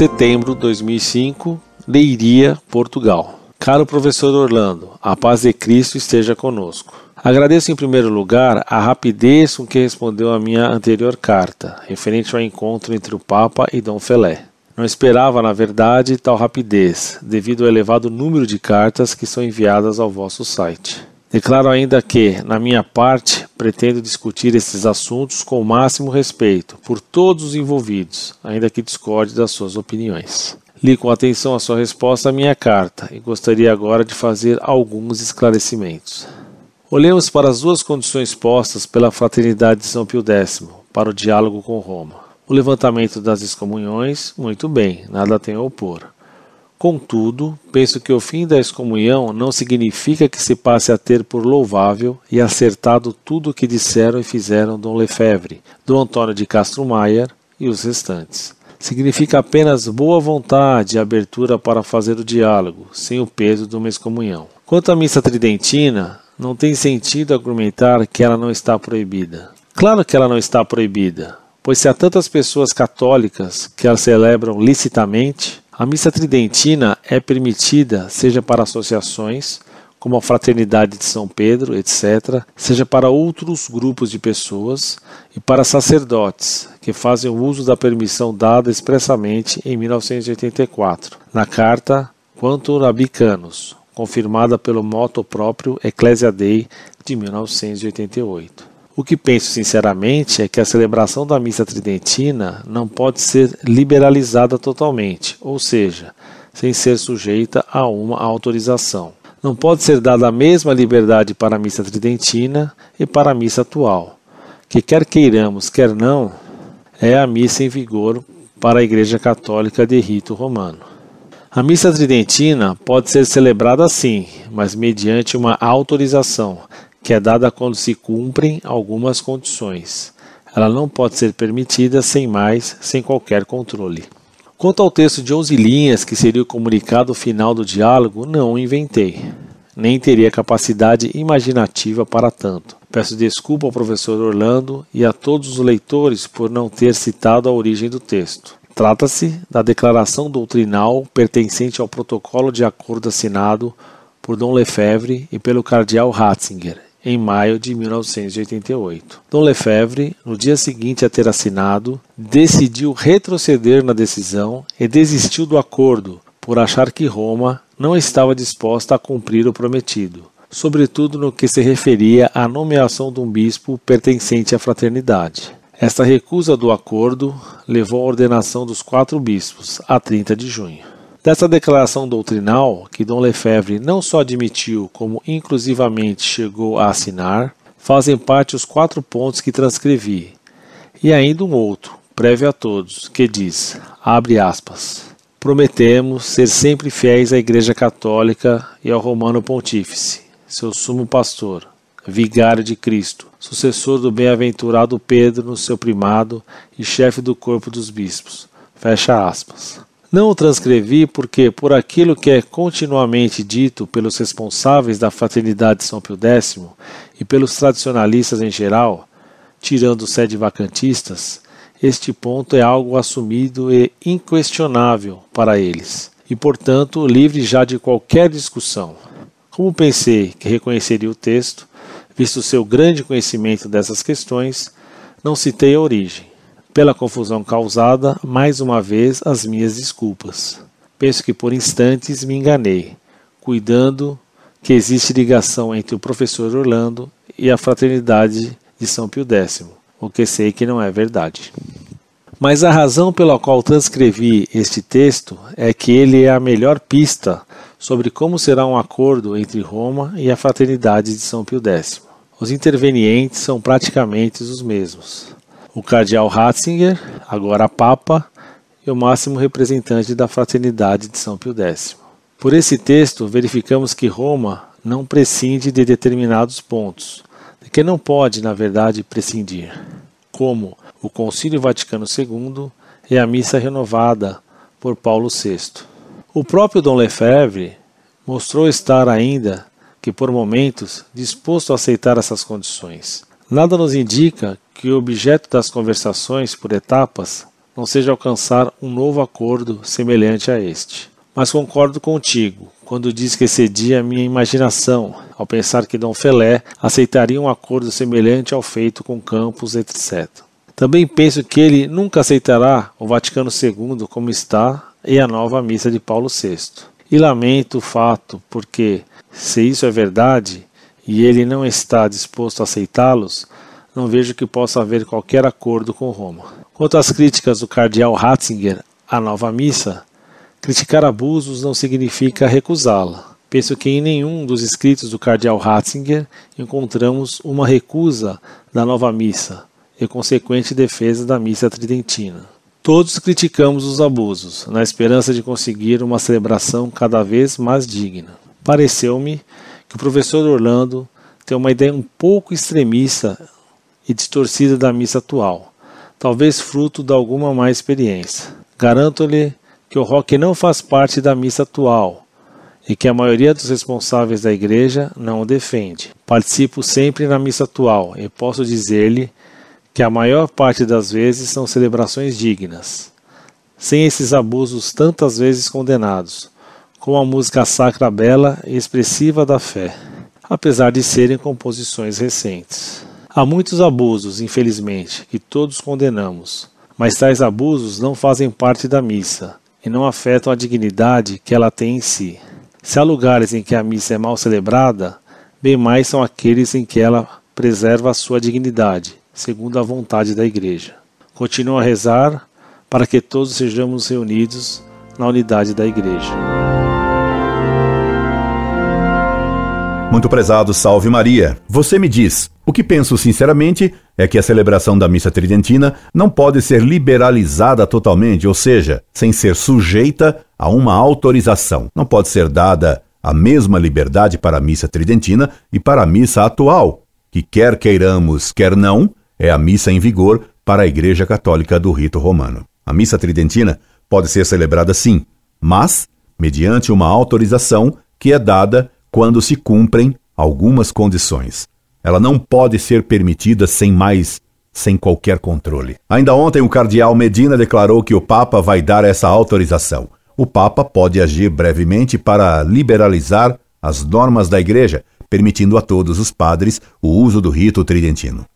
Setembro 2005, Leiria, Portugal. Caro professor Orlando, a paz de Cristo esteja conosco. Agradeço em primeiro lugar a rapidez com que respondeu a minha anterior carta, referente ao encontro entre o Papa e Dom Felé. Não esperava, na verdade, tal rapidez, devido ao elevado número de cartas que são enviadas ao vosso site. Declaro ainda que, na minha parte, pretendo discutir esses assuntos com o máximo respeito por todos os envolvidos, ainda que discorde das suas opiniões. Li com atenção a sua resposta à minha carta e gostaria agora de fazer alguns esclarecimentos. Olhemos para as duas condições postas pela Fraternidade de São Pio X para o diálogo com Roma. O levantamento das excomunhões, muito bem, nada tem a opor. Contudo, penso que o fim da excomunhão não significa que se passe a ter por louvável e acertado tudo o que disseram e fizeram Dom Lefebvre, Dom Antônio de Castro Maier e os restantes significa apenas boa vontade e abertura para fazer o diálogo, sem o peso de uma excomunhão. Quanto à missa tridentina, não tem sentido argumentar que ela não está proibida. Claro que ela não está proibida, pois se há tantas pessoas católicas que a celebram licitamente, a missa tridentina é permitida, seja para associações, como a Fraternidade de São Pedro, etc., seja para outros grupos de pessoas e para sacerdotes, que fazem uso da permissão dada expressamente em 1984, na Carta Quanto Rabicanos, confirmada pelo moto próprio Ecclesia Dei de 1988. O que penso sinceramente é que a celebração da missa tridentina não pode ser liberalizada totalmente, ou seja, sem ser sujeita a uma autorização. Não pode ser dada a mesma liberdade para a missa tridentina e para a missa atual, que quer queiramos, quer não, é a missa em vigor para a Igreja Católica de rito romano. A missa tridentina pode ser celebrada sim, mas mediante uma autorização, que é dada quando se cumprem algumas condições. Ela não pode ser permitida sem mais, sem qualquer controle. Quanto ao texto de 11 linhas, que seria o comunicado final do diálogo, não o inventei. Nem teria capacidade imaginativa para tanto. Peço desculpa ao professor Orlando e a todos os leitores por não ter citado a origem do texto. Trata-se da declaração doutrinal pertencente ao protocolo de acordo assinado por Dom Lefebvre e pelo cardeal Ratzinger, em maio de 1988. Dom Lefebvre, no dia seguinte a ter assinado, decidiu retroceder na decisão e desistiu do acordo por achar que Roma não estava disposta a cumprir o prometido, sobretudo no que se referia à nomeação de um bispo pertencente à fraternidade. Esta recusa do acordo levou à ordenação dos quatro bispos, a 30 de junho. Dessa declaração doutrinal, que Dom Lefebvre não só admitiu, como inclusivamente chegou a assinar, fazem parte os quatro pontos que transcrevi, e ainda um outro, prévio a todos, que diz, abre aspas, prometemos ser sempre fiéis à Igreja Católica e ao Romano Pontífice, seu sumo pastor, vigário de Cristo, sucessor do bem-aventurado Pedro no seu primado e chefe do corpo dos bispos. Fecha aspas. Não o transcrevi porque, por aquilo que é continuamente dito pelos responsáveis da Fraternidade de São Pio X e pelos tradicionalistas em geral, tirando sede vacantistas, este ponto é algo assumido e inquestionável para eles, e portanto livre já de qualquer discussão. Como pensei que reconheceria o texto, visto seu grande conhecimento dessas questões, não citei a origem. Pela confusão causada, mais uma vez as minhas desculpas. Penso que por instantes me enganei, cuidando que existe ligação entre o professor Orlando e a fraternidade de São Pio X, o que sei que não é verdade. Mas a razão pela qual transcrevi este texto é que ele é a melhor pista sobre como será um acordo entre Roma e a fraternidade de São Pio X. Os intervenientes são praticamente os mesmos o cardeal Ratzinger, agora Papa, e o máximo representante da Fraternidade de São Pio X. Por esse texto, verificamos que Roma não prescinde de determinados pontos, de que não pode, na verdade, prescindir, como o Concílio Vaticano II e a missa renovada por Paulo VI. O próprio Dom Lefebvre mostrou estar ainda que, por momentos, disposto a aceitar essas condições. Nada nos indica que o objeto das conversações por etapas não seja alcançar um novo acordo semelhante a este. Mas concordo contigo quando diz que excedi a minha imaginação ao pensar que Dom Felé aceitaria um acordo semelhante ao feito com Campos, etc. Também penso que ele nunca aceitará o Vaticano II como está e a nova missa de Paulo VI. E lamento o fato, porque, se isso é verdade, e ele não está disposto a aceitá-los, não vejo que possa haver qualquer acordo com Roma. Quanto às críticas do cardeal Ratzinger à nova missa, criticar abusos não significa recusá-la. Penso que em nenhum dos escritos do cardeal Ratzinger encontramos uma recusa da nova missa e consequente defesa da missa tridentina. Todos criticamos os abusos, na esperança de conseguir uma celebração cada vez mais digna. Pareceu-me que o professor Orlando tem uma ideia um pouco extremista e distorcida da missa atual, talvez fruto de alguma má experiência. Garanto-lhe que o rock não faz parte da missa atual e que a maioria dos responsáveis da igreja não o defende. Participo sempre na missa atual e posso dizer-lhe que a maior parte das vezes são celebrações dignas, sem esses abusos tantas vezes condenados, com a música sacra bela e expressiva da fé, apesar de serem composições recentes. Há muitos abusos, infelizmente, que todos condenamos, mas tais abusos não fazem parte da missa e não afetam a dignidade que ela tem em si. Se há lugares em que a missa é mal celebrada, bem mais são aqueles em que ela preserva a sua dignidade, segundo a vontade da Igreja. Continuo a rezar para que todos sejamos reunidos na unidade da Igreja. Muito prezado, salve Maria. Você me diz, o que penso sinceramente é que a celebração da missa tridentina não pode ser liberalizada totalmente, ou seja, sem ser sujeita a uma autorização. Não pode ser dada a mesma liberdade para a missa tridentina e para a missa atual, que quer queiramos, quer não, é a missa em vigor para a Igreja Católica do rito romano. A missa tridentina pode ser celebrada sim, mas mediante uma autorização que é dada quando se cumprem algumas condições. Ela não pode ser permitida sem mais, sem qualquer controle. Ainda ontem, o cardeal Medina declarou que o Papa vai dar essa autorização. O Papa pode agir brevemente para liberalizar as normas da Igreja, permitindo a todos os padres o uso do rito tridentino.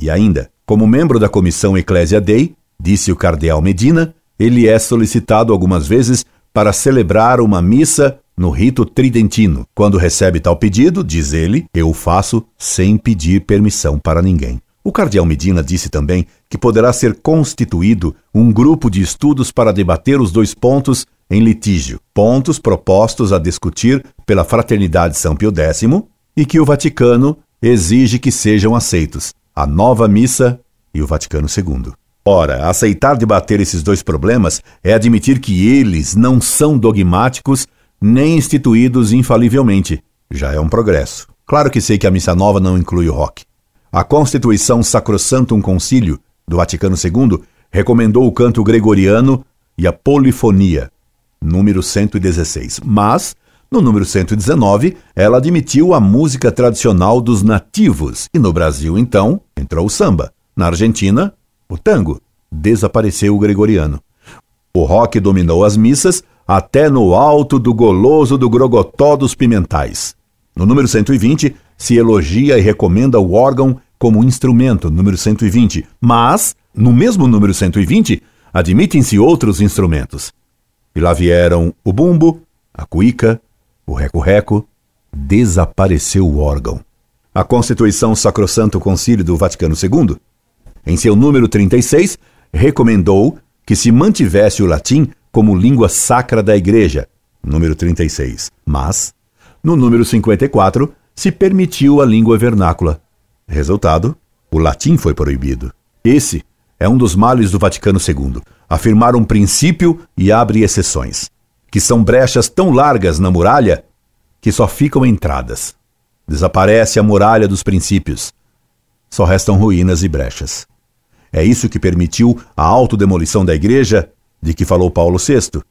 E ainda, como membro da comissão Ecclesia Dei, disse o cardeal Medina, ele é solicitado algumas vezes para celebrar uma missa no rito tridentino. Quando recebe tal pedido, diz ele, eu o faço sem pedir permissão para ninguém. O cardeal Medina disse também que poderá ser constituído um grupo de estudos para debater os dois pontos em litígio, pontos propostos a discutir pela Fraternidade São Pio X e que o Vaticano exige que sejam aceitos, a nova missa e o Vaticano II. Ora, aceitar debater esses dois problemas é admitir que eles não são dogmáticos nem instituídos infalivelmente. Já é um progresso. Claro que sei que a missa nova não inclui o rock. A Constituição Sacrosantum Concílio do Vaticano II recomendou o canto gregoriano e a polifonia, número 116. Mas, no número 119, ela admitiu a música tradicional dos nativos e no Brasil, então, entrou o samba. Na Argentina, o tango. Desapareceu o gregoriano. O rock dominou as missas até no alto do goloso do grogotó dos pimentais. No número 120, se elogia e recomenda o órgão como instrumento, número 120, mas, no mesmo número 120, admitem-se outros instrumentos. E lá vieram o bumbo, a cuíca, o reco-reco, desapareceu o órgão. A Constituição Sacrosanto Concílio do Vaticano II, em seu número 36, recomendou que se mantivesse o latim como língua sacra da Igreja, número 36. Mas, no número 54, se permitiu a língua vernácula. Resultado: o latim foi proibido. Esse é um dos males do Vaticano II, afirmar um princípio e abre exceções, que são brechas tão largas na muralha que só ficam entradas. Desaparece a muralha dos princípios. Só restam ruínas e brechas. É isso que permitiu a autodemolição da igreja de que falou Paulo VI,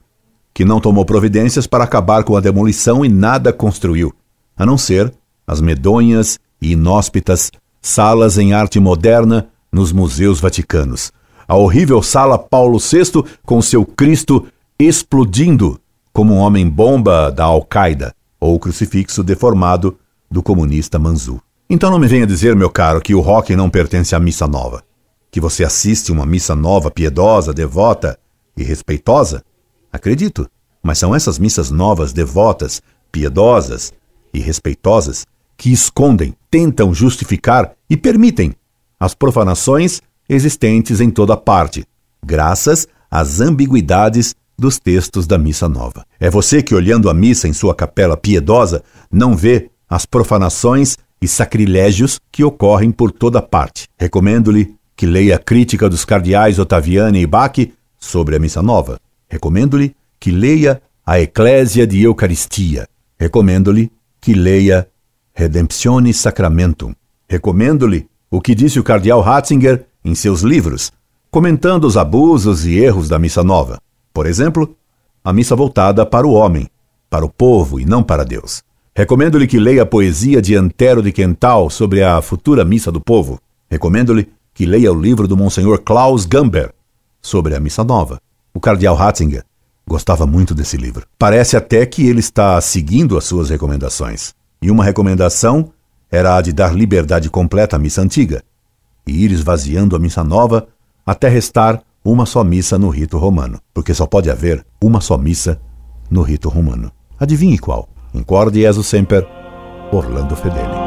que não tomou providências para acabar com a demolição e nada construiu, a não ser as medonhas e inóspitas salas em arte moderna nos museus vaticanos, a horrível sala Paulo VI com seu Cristo explodindo como um homem-bomba da Al-Qaeda ou o crucifixo deformado do comunista Manzu. Então não me venha dizer, meu caro, que o rock não pertence à missa nova. Que você assiste uma missa nova, piedosa, devota e respeitosa? Acredito. Mas são essas missas novas, devotas, piedosas e respeitosas que escondem, tentam justificar e permitem as profanações existentes em toda parte, graças às ambiguidades dos textos da missa nova. É você que, olhando a missa em sua capela piedosa, não vê as profanações e sacrilégios que ocorrem por toda parte. Recomendo-lhe que leia a crítica dos cardeais Otaviani e Bach sobre a missa nova. Recomendo-lhe que leia a Eclésia de Eucaristia. Recomendo-lhe que leia Redemptione Sacramentum. Recomendo-lhe o que disse o cardeal Ratzinger em seus livros, comentando os abusos e erros da missa nova. Por exemplo, a missa voltada para o homem, para o povo e não para Deus. Recomendo-lhe que leia a poesia de Antero de Quental sobre a futura missa do povo. Recomendo-lhe que leia o livro do Monsenhor Klaus Gamber sobre a missa nova. O cardeal Ratzinger gostava muito desse livro. Parece até que ele está seguindo as suas recomendações. E uma recomendação era a de dar liberdade completa à missa antiga e ir esvaziando a missa nova até restar uma só missa no rito romano, porque só pode haver uma só missa no rito romano. Adivinhe qual? Incorde Jesus Semper, Orlando Fedeli.